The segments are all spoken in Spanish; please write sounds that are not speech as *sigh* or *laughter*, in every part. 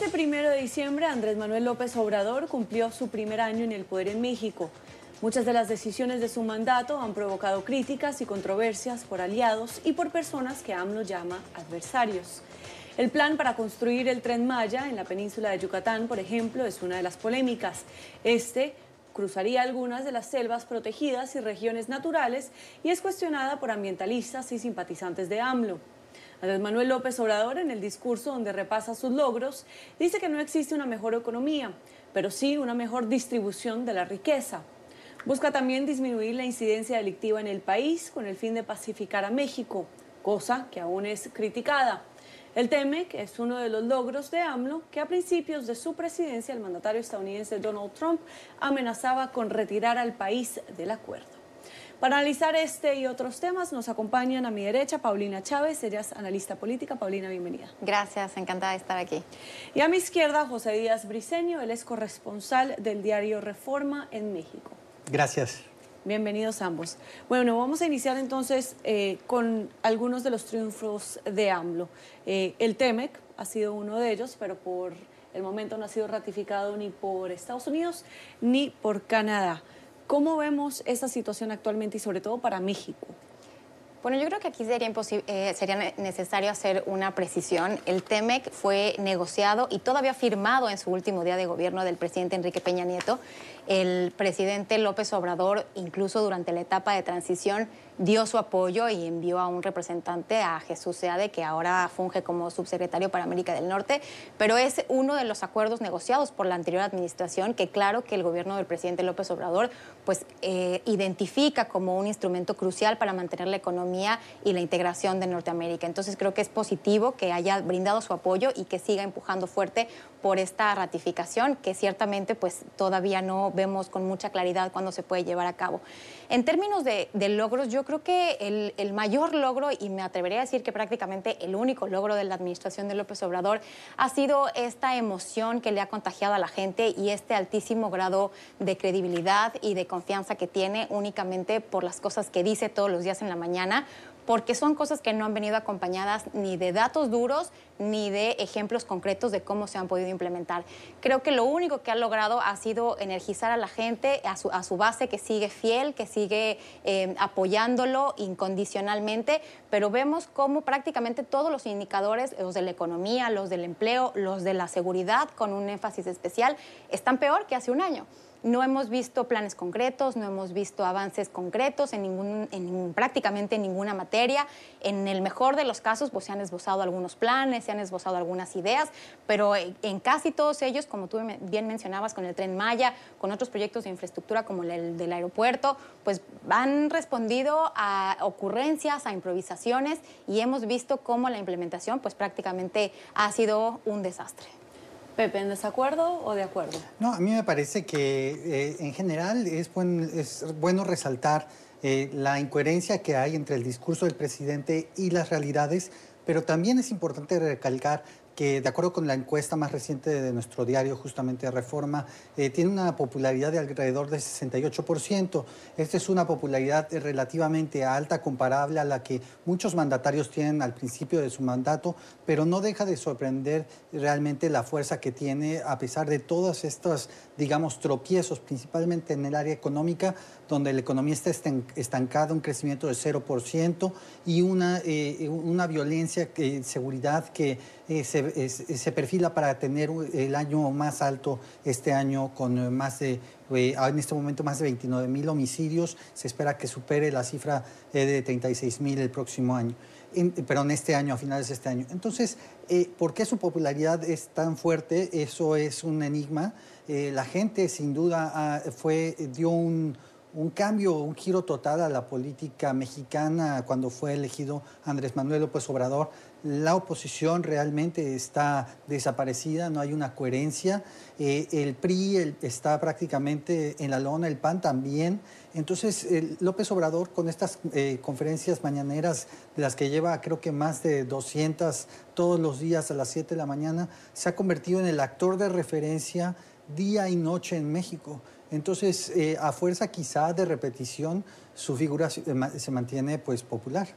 Este primero de diciembre, Andrés Manuel López Obrador cumplió su primer año en el poder en México. Muchas de las decisiones de su mandato han provocado críticas y controversias por aliados y por personas que AMLO llama adversarios. El plan para construir el tren Maya en la península de Yucatán, por ejemplo, es una de las polémicas. Este cruzaría algunas de las selvas protegidas y regiones naturales y es cuestionada por ambientalistas y simpatizantes de AMLO. Andrés Manuel López Obrador, en el discurso donde repasa sus logros, dice que no existe una mejor economía, pero sí una mejor distribución de la riqueza. Busca también disminuir la incidencia delictiva en el país con el fin de pacificar a México, cosa que aún es criticada. El TEMEC es uno de los logros de AMLO que a principios de su presidencia el mandatario estadounidense Donald Trump amenazaba con retirar al país del acuerdo. Para analizar este y otros temas nos acompañan a mi derecha Paulina Chávez, ella es analista política. Paulina, bienvenida. Gracias, encantada de estar aquí. Y a mi izquierda José Díaz Briceño, él es corresponsal del diario Reforma en México. Gracias. Bienvenidos ambos. Bueno, vamos a iniciar entonces eh, con algunos de los triunfos de AMLO. Eh, el TEMEC ha sido uno de ellos, pero por el momento no ha sido ratificado ni por Estados Unidos ni por Canadá. ¿Cómo vemos esta situación actualmente y sobre todo para México? Bueno, yo creo que aquí sería, eh, sería necesario hacer una precisión. El TEMEC fue negociado y todavía firmado en su último día de gobierno del presidente Enrique Peña Nieto. El presidente López Obrador, incluso durante la etapa de transición, dio su apoyo y envió a un representante, a Jesús Seade, que ahora funge como subsecretario para América del Norte, pero es uno de los acuerdos negociados por la anterior administración que claro que el gobierno del presidente López Obrador pues eh, identifica como un instrumento crucial para mantener la economía y la integración de Norteamérica. Entonces creo que es positivo que haya brindado su apoyo y que siga empujando fuerte por esta ratificación que ciertamente pues todavía no vemos con mucha claridad cuándo se puede llevar a cabo. En términos de, logros, yo creo que el, el, mayor logro, y me atrevería a decir que prácticamente el único logro de la administración de López Obrador, ha sido esta emoción que le ha contagiado a la gente y este altísimo grado de credibilidad y de confianza que tiene únicamente por las cosas que dice todos los días en la mañana, porque son cosas que no han venido acompañadas ni de datos duros ni de ejemplos concretos de cómo se han podido implementar. Creo que lo único que ha logrado ha sido energizar a la gente, a su, base que sigue fiel, que sigue eh, apoyándolo incondicionalmente, pero vemos cómo prácticamente todos los indicadores, los de la economía, los del empleo, los de la seguridad, con un énfasis especial, están peor que hace un año. No hemos visto planes concretos, no hemos visto avances concretos en, ningún, en prácticamente ninguna materia. En el mejor de los casos, pues se han esbozado algunos planes, se han esbozado algunas ideas, pero en casi todos ellos, como tú bien mencionabas, con el tren Maya, con otros proyectos de infraestructura como el del aeropuerto, pues han respondido a ocurrencias, a improvisaciones y hemos visto cómo la implementación, pues prácticamente ha sido un desastre. Pepe, ¿en desacuerdo o de acuerdo? No, a mí me parece que eh, en general es, es bueno resaltar eh, la incoherencia que hay entre el discurso del presidente y las realidades, pero también es importante recalcar que de acuerdo con la encuesta más reciente de nuestro diario, justamente Reforma, eh, tiene una popularidad de alrededor del 68%. Esta es una popularidad relativamente alta, comparable a la que muchos mandatarios tienen al principio de su mandato, pero no deja de sorprender realmente la fuerza que tiene a pesar de todos estos, digamos, tropiezos, principalmente en el área económica, donde la economía está estancada, un crecimiento de 0% y una, eh, una violencia, que, seguridad que eh, se, perfila para tener el año más alto este año con más de, eh, en este momento más de 29 mil homicidios. Se espera que supere la cifra de 36 mil el próximo año. pero en este año, a finales de este año. Entonces, ¿por qué su popularidad es tan fuerte? Eso es un enigma. la gente, sin duda, ah, fue, dio un, un cambio, un giro total a la política mexicana cuando fue elegido Andrés Manuel López Obrador. La oposición realmente está desaparecida, no hay una coherencia. Eh, el PRI está prácticamente en la lona, el PAN también. Entonces, López Obrador, con estas eh, conferencias mañaneras, de las que lleva creo que más de 200 todos los días a las 7 de la mañana, se ha convertido en el actor de referencia día y noche en México. Entonces, eh, a fuerza quizá de repetición, su figura se, mantiene pues popular.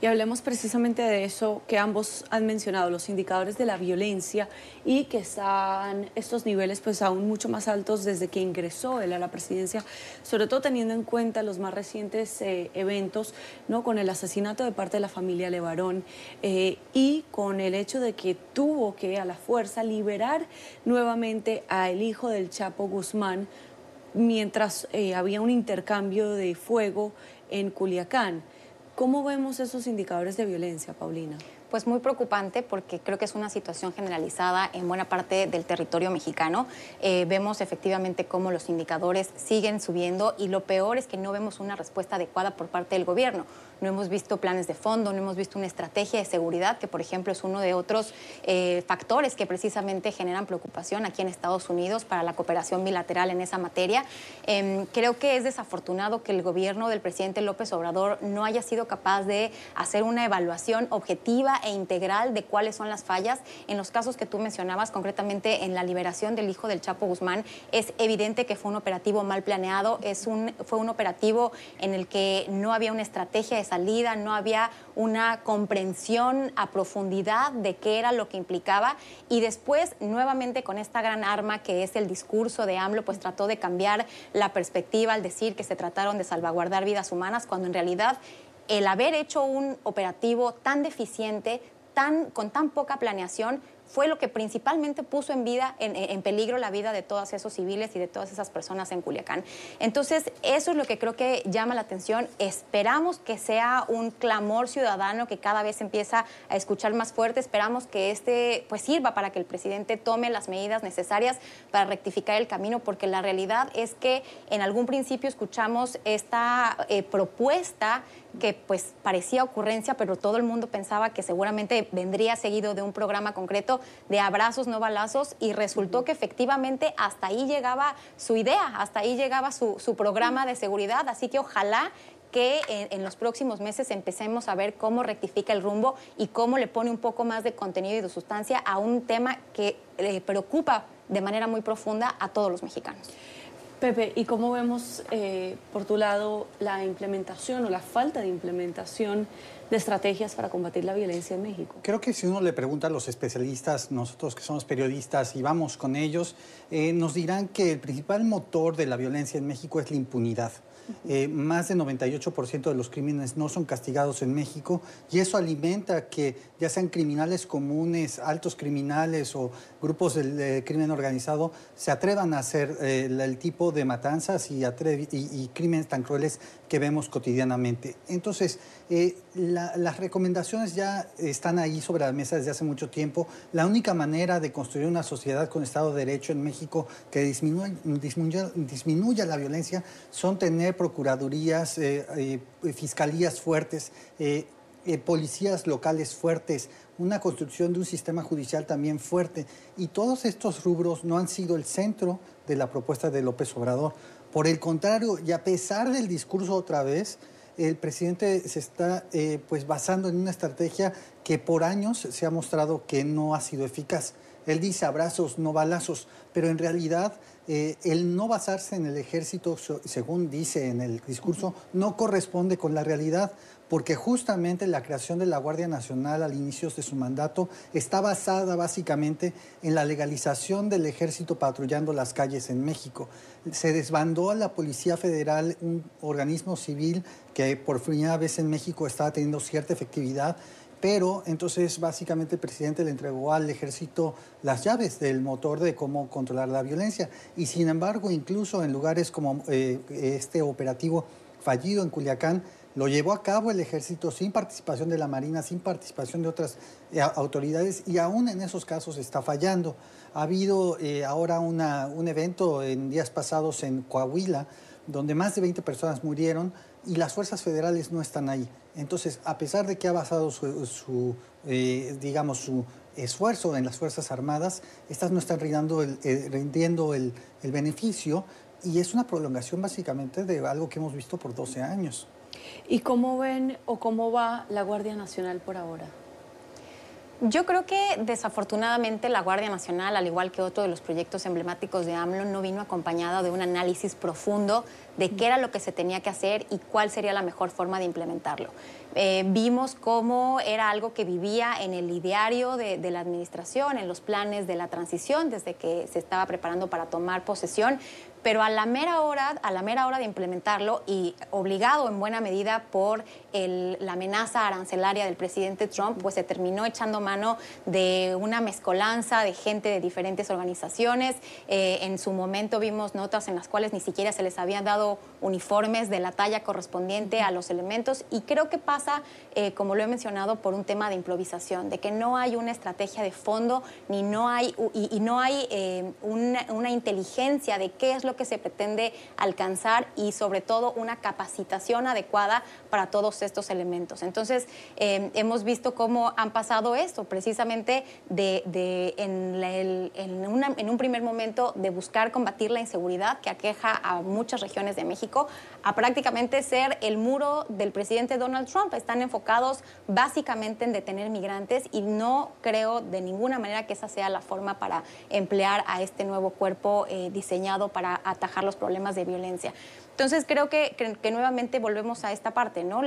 Y hablemos precisamente de eso que ambos han mencionado, los indicadores de la violencia y que están estos niveles pues aún mucho más altos desde que ingresó él a la presidencia, sobre todo teniendo en cuenta los más recientes eh, eventos, ¿no? con el asesinato de parte de la familia Levarón eh, y con el hecho de que tuvo que a la fuerza liberar nuevamente al hijo del Chapo Guzmán mientras eh, había un intercambio de fuego en Culiacán. ¿Cómo vemos esos indicadores de violencia, Paulina? pues muy preocupante porque creo que es una situación generalizada en buena parte del territorio mexicano. Eh, vemos efectivamente cómo los indicadores siguen subiendo y lo peor es que no vemos una respuesta adecuada por parte del gobierno no hemos visto planes de fondo, no hemos visto una estrategia de seguridad, que por ejemplo es uno de otros eh, factores que precisamente generan preocupación aquí en Estados Unidos para la cooperación bilateral en esa materia. Em, creo que es desafortunado que el gobierno del presidente López Obrador no haya sido capaz de hacer una evaluación objetiva e integral de cuáles son las fallas. En los casos que tú mencionabas, concretamente en la liberación del hijo del Chapo Guzmán, es evidente que fue un operativo mal planeado, es un, fue un operativo en el que no había una estrategia de no había una comprensión a profundidad de qué era lo que implicaba. Y después nuevamente con esta gran arma que es el discurso de AMLO, pues trató de cambiar la perspectiva al decir que se trataron de salvaguardar vidas humanas cuando en realidad el haber hecho un operativo tan deficiente, tan, con tan poca planeación, fue lo que principalmente puso en, vida, en, peligro la vida de todos esos civiles y de todas esas personas en Culiacán. Entonces, eso es lo que creo que llama la atención. Esperamos que sea un clamor ciudadano que cada vez empieza a escuchar más fuerte. Esperamos que este pues sirva para que el presidente tome las medidas necesarias para rectificar el camino, porque la realidad es que en algún principio escuchamos esta eh, propuesta que pues parecía ocurrencia, pero todo el mundo pensaba que seguramente vendría seguido de un programa concreto de abrazos, no balazos, y resultó que efectivamente hasta ahí llegaba su idea, hasta ahí llegaba su, programa de seguridad, así que ojalá que en, los próximos meses empecemos a ver cómo rectifica el rumbo y cómo le pone un poco más de contenido y de sustancia a un tema que le preocupa de manera muy profunda a todos los mexicanos. Pepe, ¿y cómo vemos eh, por tu lado la implementación o la falta de implementación de estrategias para combatir la violencia en México? Creo que si uno le pregunta a los especialistas, nosotros que somos periodistas y vamos con ellos, eh, nos dirán que el principal motor de la violencia en México es la impunidad. Eh, más del 98% de los crímenes no son castigados en México y eso alimenta que ya sean criminales comunes, altos criminales o grupos del crimen organizado se atrevan a hacer eh, el tipo de matanzas y, y, crímenes tan crueles que vemos cotidianamente. Entonces, eh, las recomendaciones ya están ahí sobre la mesa desde hace mucho tiempo. La única manera de construir una sociedad con Estado de Derecho en México que disminuya, la violencia son tener procuradurías, eh, eh, fiscalías fuertes, policías locales fuertes, una construcción de un sistema judicial también fuerte. Y todos estos rubros no han sido el centro de la propuesta de López Obrador. Por el contrario, y a pesar del discurso otra vez, el presidente se está eh, pues basando en una estrategia que por años se ha mostrado que no ha sido eficaz. Él dice abrazos, no balazos, pero en realidad eh, el no basarse en el ejército, según dice en el discurso, no corresponde con la realidad porque justamente la creación de la Guardia Nacional al inicio de su mandato está basada básicamente en la legalización del ejército patrullando las calles en México. Se desbandó a la Policía Federal, un organismo civil que por primera vez en México estaba teniendo cierta efectividad, pero entonces básicamente el presidente le entregó al ejército las llaves del motor de cómo controlar la violencia. Y sin embargo, incluso en lugares como eh, este operativo fallido en Culiacán, lo llevó a cabo el ejército sin participación de la Marina, sin participación de otras eh, autoridades y aún en esos casos está fallando. Ha habido eh, ahora un evento en días pasados en Coahuila donde más de 20 personas murieron y las fuerzas federales no están ahí. Entonces, a pesar de que ha basado su, eh, digamos, su esfuerzo en las Fuerzas Armadas, estas no están rindiendo el beneficio y es una prolongación básicamente de algo que hemos visto por 12 años. ¿Y cómo ven o cómo va la Guardia Nacional por ahora? Yo creo que desafortunadamente la Guardia Nacional, al igual que otro de los proyectos emblemáticos de AMLO, no vino acompañada de un análisis profundo de qué era lo que se tenía que hacer y cuál sería la mejor forma de implementarlo. Eh, vimos cómo era algo que vivía en el ideario de, de la administración, en los planes de la transición, desde que se estaba preparando para tomar posesión, pero a la mera hora, a la mera hora de implementarlo y obligado en buena medida por la amenaza arancelaria del presidente Trump, pues se terminó echando mano de una mezcolanza de gente de diferentes organizaciones. Eh, en su momento vimos notas en las cuales ni siquiera se les habían dado uniformes de la talla correspondiente a los elementos y creo que pasa, eh, como lo he mencionado, por un tema de improvisación, de que no hay una estrategia de fondo ni no hay, y, no hay eh, una, inteligencia de qué es lo que se pretende alcanzar y sobre todo una capacitación adecuada para todos estos elementos. Entonces, eh, hemos visto cómo han pasado esto, precisamente de, en, un primer momento de buscar combatir la inseguridad que aqueja a muchas regiones de México, a prácticamente ser el muro del presidente Donald Trump. Están enfocados básicamente en detener migrantes y no creo de ninguna manera que esa sea la forma para emplear a este nuevo cuerpo eh, diseñado para atajar los problemas de violencia. Entonces creo que, que, nuevamente volvemos a esta parte, ¿no?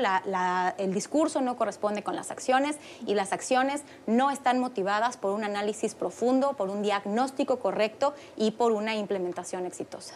El discurso no corresponde con las acciones y las acciones no están motivadas por un análisis profundo, por un diagnóstico correcto y por una implementación exitosa.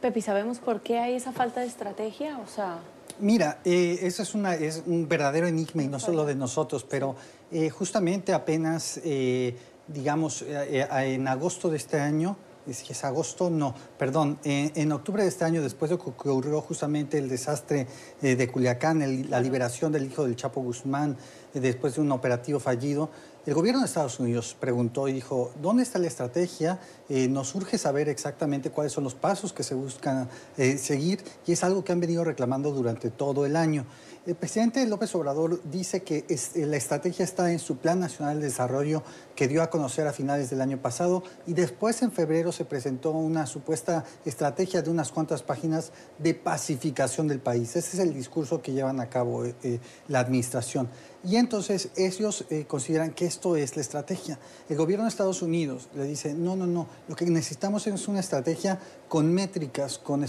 Pepi, ¿sabemos por qué hay esa falta de estrategia? O sea... Mira, eh, eso es, es un verdadero enigma y no solo de nosotros, pero eh, justamente apenas, eh, digamos, en agosto de este año, si es agosto, no, perdón, en, octubre de este año, después de que ocurrió justamente el desastre de Culiacán, la liberación del hijo del Chapo Guzmán, después de un operativo fallido, el gobierno de Estados Unidos preguntó y dijo, ¿dónde está la estrategia? Eh, nos urge saber exactamente cuáles son los pasos que se buscan seguir y es algo que han venido reclamando durante todo el año. El presidente López Obrador dice que eh, la estrategia está en su Plan Nacional de Desarrollo que dio a conocer a finales del año pasado y después en febrero se presentó una supuesta estrategia de unas cuantas páginas de pacificación del país. Ese es el discurso que llevan a cabo eh, eh, la administración. Y entonces ellos consideran que esto es la estrategia. El gobierno de Estados Unidos le dice, no, no, no, lo que necesitamos es una estrategia con métricas, con,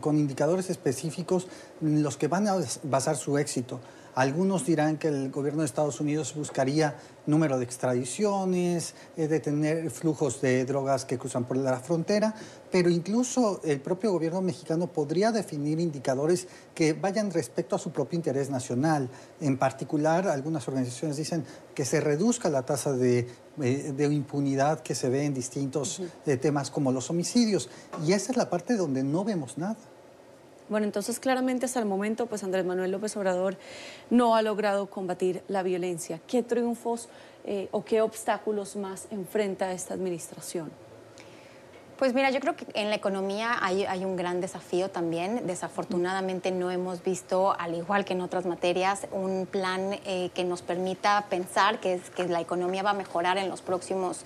con indicadores específicos, los que van a basar su éxito. Algunos dirán que el gobierno de Estados Unidos buscaría número de extradiciones, eh, detener flujos de drogas que cruzan por la frontera, pero incluso el propio gobierno mexicano podría definir indicadores que vayan respecto a su propio interés nacional. En particular, algunas organizaciones dicen que se reduzca la tasa de, eh, impunidad que se ve en distintos eh, temas como los homicidios. Y esa es la parte donde no vemos nada. Bueno, entonces claramente hasta el momento, pues Andrés Manuel López Obrador no ha logrado combatir la violencia. ¿Qué triunfos eh, o qué obstáculos más enfrenta esta administración? Pues mira, yo creo que en la economía hay, un gran desafío también. Desafortunadamente no hemos visto, al igual que en otras materias, un plan eh, que nos permita pensar que, que la economía va a mejorar en los próximos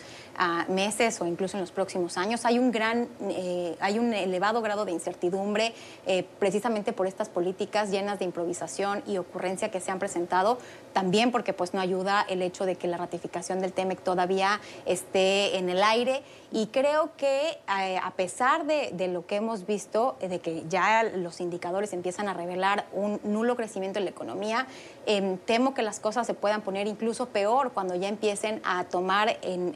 meses o incluso en los próximos años. Hay un gran, eh, hay un elevado grado de incertidumbre eh, precisamente por estas políticas llenas de improvisación y ocurrencia que se han presentado, también porque pues no ayuda el hecho de que la ratificación del TEMEC todavía esté en el aire y creo que eh, a pesar de, de, lo que hemos visto, de que ya los indicadores empiezan a revelar un nulo crecimiento en la economía, em, temo que las cosas se puedan poner incluso peor cuando ya empiecen a tomar en,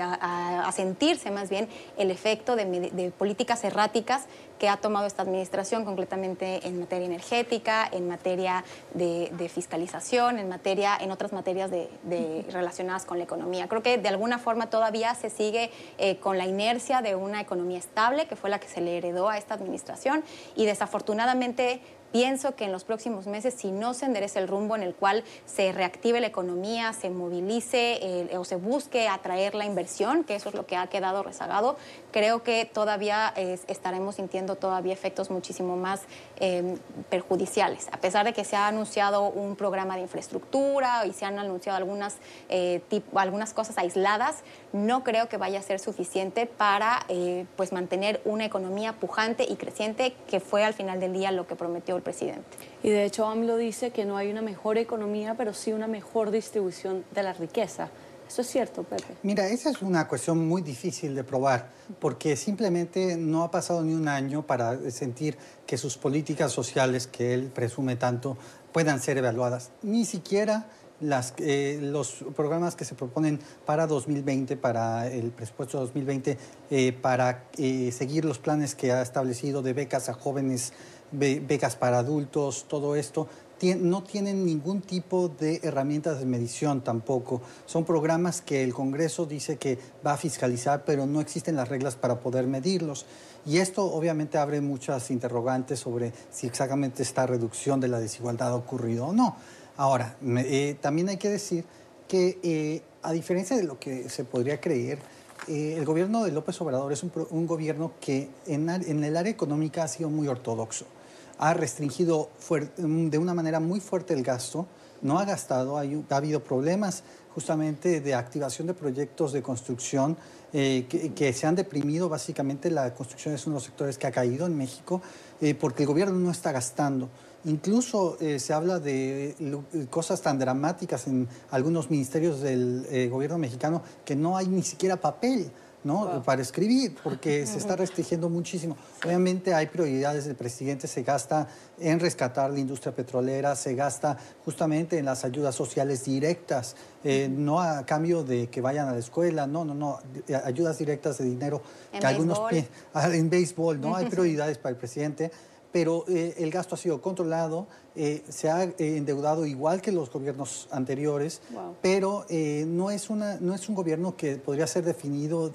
a, sentirse más bien el efecto de, políticas erráticas que ha tomado esta administración, concretamente en materia energética, en materia de, fiscalización, en materia, en otras materias de, relacionadas con la economía. Creo que de alguna forma todavía se sigue eh, con la inercia de una economía estable, que fue la que se le heredó a esta administración, y desafortunadamente Pienso que en los próximos meses, si no se endereza el rumbo en el cual se reactive la economía, se movilice eh, o se busque atraer la inversión, que eso es lo que ha quedado rezagado, creo que todavía estaremos sintiendo todavía efectos muchísimo más em, perjudiciales. A pesar de que se ha anunciado un programa de infraestructura y se han anunciado algunas, eh, algunas cosas aisladas, no creo que vaya a ser suficiente para eh, pues mantener una economía pujante y creciente, que fue al final del día lo que prometió presidente. Y de hecho AMLO dice que no hay una mejor economía, pero sí una mejor distribución de la riqueza. ¿Eso es cierto, Pepe? Mira, esa es una cuestión muy difícil de probar, porque simplemente no ha pasado ni un año para sentir que sus políticas sociales, que él presume tanto, puedan ser evaluadas. Ni siquiera las, eh, los programas que se proponen para 2020, para el presupuesto 2020, eh, para eh, seguir los planes que ha establecido de becas a jóvenes, becas para adultos, todo esto, no tienen ningún tipo de herramientas de medición tampoco. Son programas que el Congreso dice que va a fiscalizar, pero no existen las reglas para poder medirlos. Y esto obviamente abre muchas interrogantes sobre si exactamente esta reducción de la desigualdad ha ocurrido o no. Ahora, eh, también hay que decir que eh, a diferencia de lo que se podría creer, eh, el gobierno de López Obrador es un, gobierno que en, el área económica ha sido muy ortodoxo ha restringido mm, de una manera muy fuerte el gasto, no ha gastado, ha, habido problemas justamente de activación de proyectos de construcción que, se han deprimido. Básicamente la construcción es uno de los sectores que ha caído en México porque el gobierno no está gastando. Incluso eh, se habla de cosas tan dramáticas en algunos ministerios del gobierno mexicano que no hay ni siquiera papel. ¿no? Para escribir, porque se está *laughs* restringiendo muchísimo. Obviamente hay prioridades del presidente, se gasta en rescatar la industria petrolera, se gasta justamente en las ayudas sociales directas, eh, no a cambio de que vayan a la escuela, no, no, no, ayudas directas de dinero. En que algunos *laughs* ah, en béisbol, ¿no? Hay *laughs* prioridades para el presidente pero eh, el gasto ha sido controlado, eh, se ha eh, endeudado igual que los gobiernos anteriores, pero no, es una, no es un gobierno que podría ser definido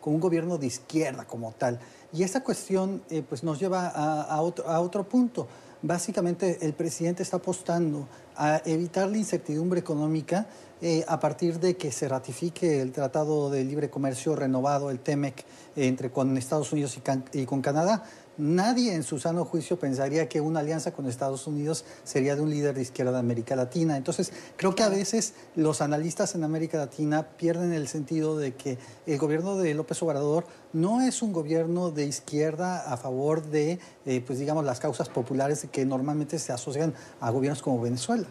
como un gobierno de izquierda como tal. Y esta cuestión pues nos lleva a, otro, a otro punto. Básicamente el presidente está apostando a evitar la incertidumbre económica a partir de que se ratifique el Tratado de Libre Comercio renovado, el TEMEC, entre con Estados Unidos y con Canadá Nadie en su sano juicio pensaría que una alianza con Estados Unidos sería de un líder de izquierda de América Latina. Entonces, creo que a veces los analistas en América Latina pierden el sentido de que el gobierno de López Obrador no es un gobierno de izquierda a favor de, eh, pues digamos, las causas populares que normalmente se asocian a gobiernos como Venezuela.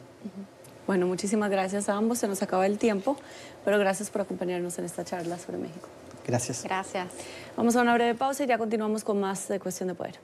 Bueno, muchísimas gracias a ambos. Se nos acaba el tiempo, pero gracias por acompañarnos en esta charla sobre México. Gracias. Gracias. Vamos a una breve pausa y ya continuamos con más de Cuestión de Poder.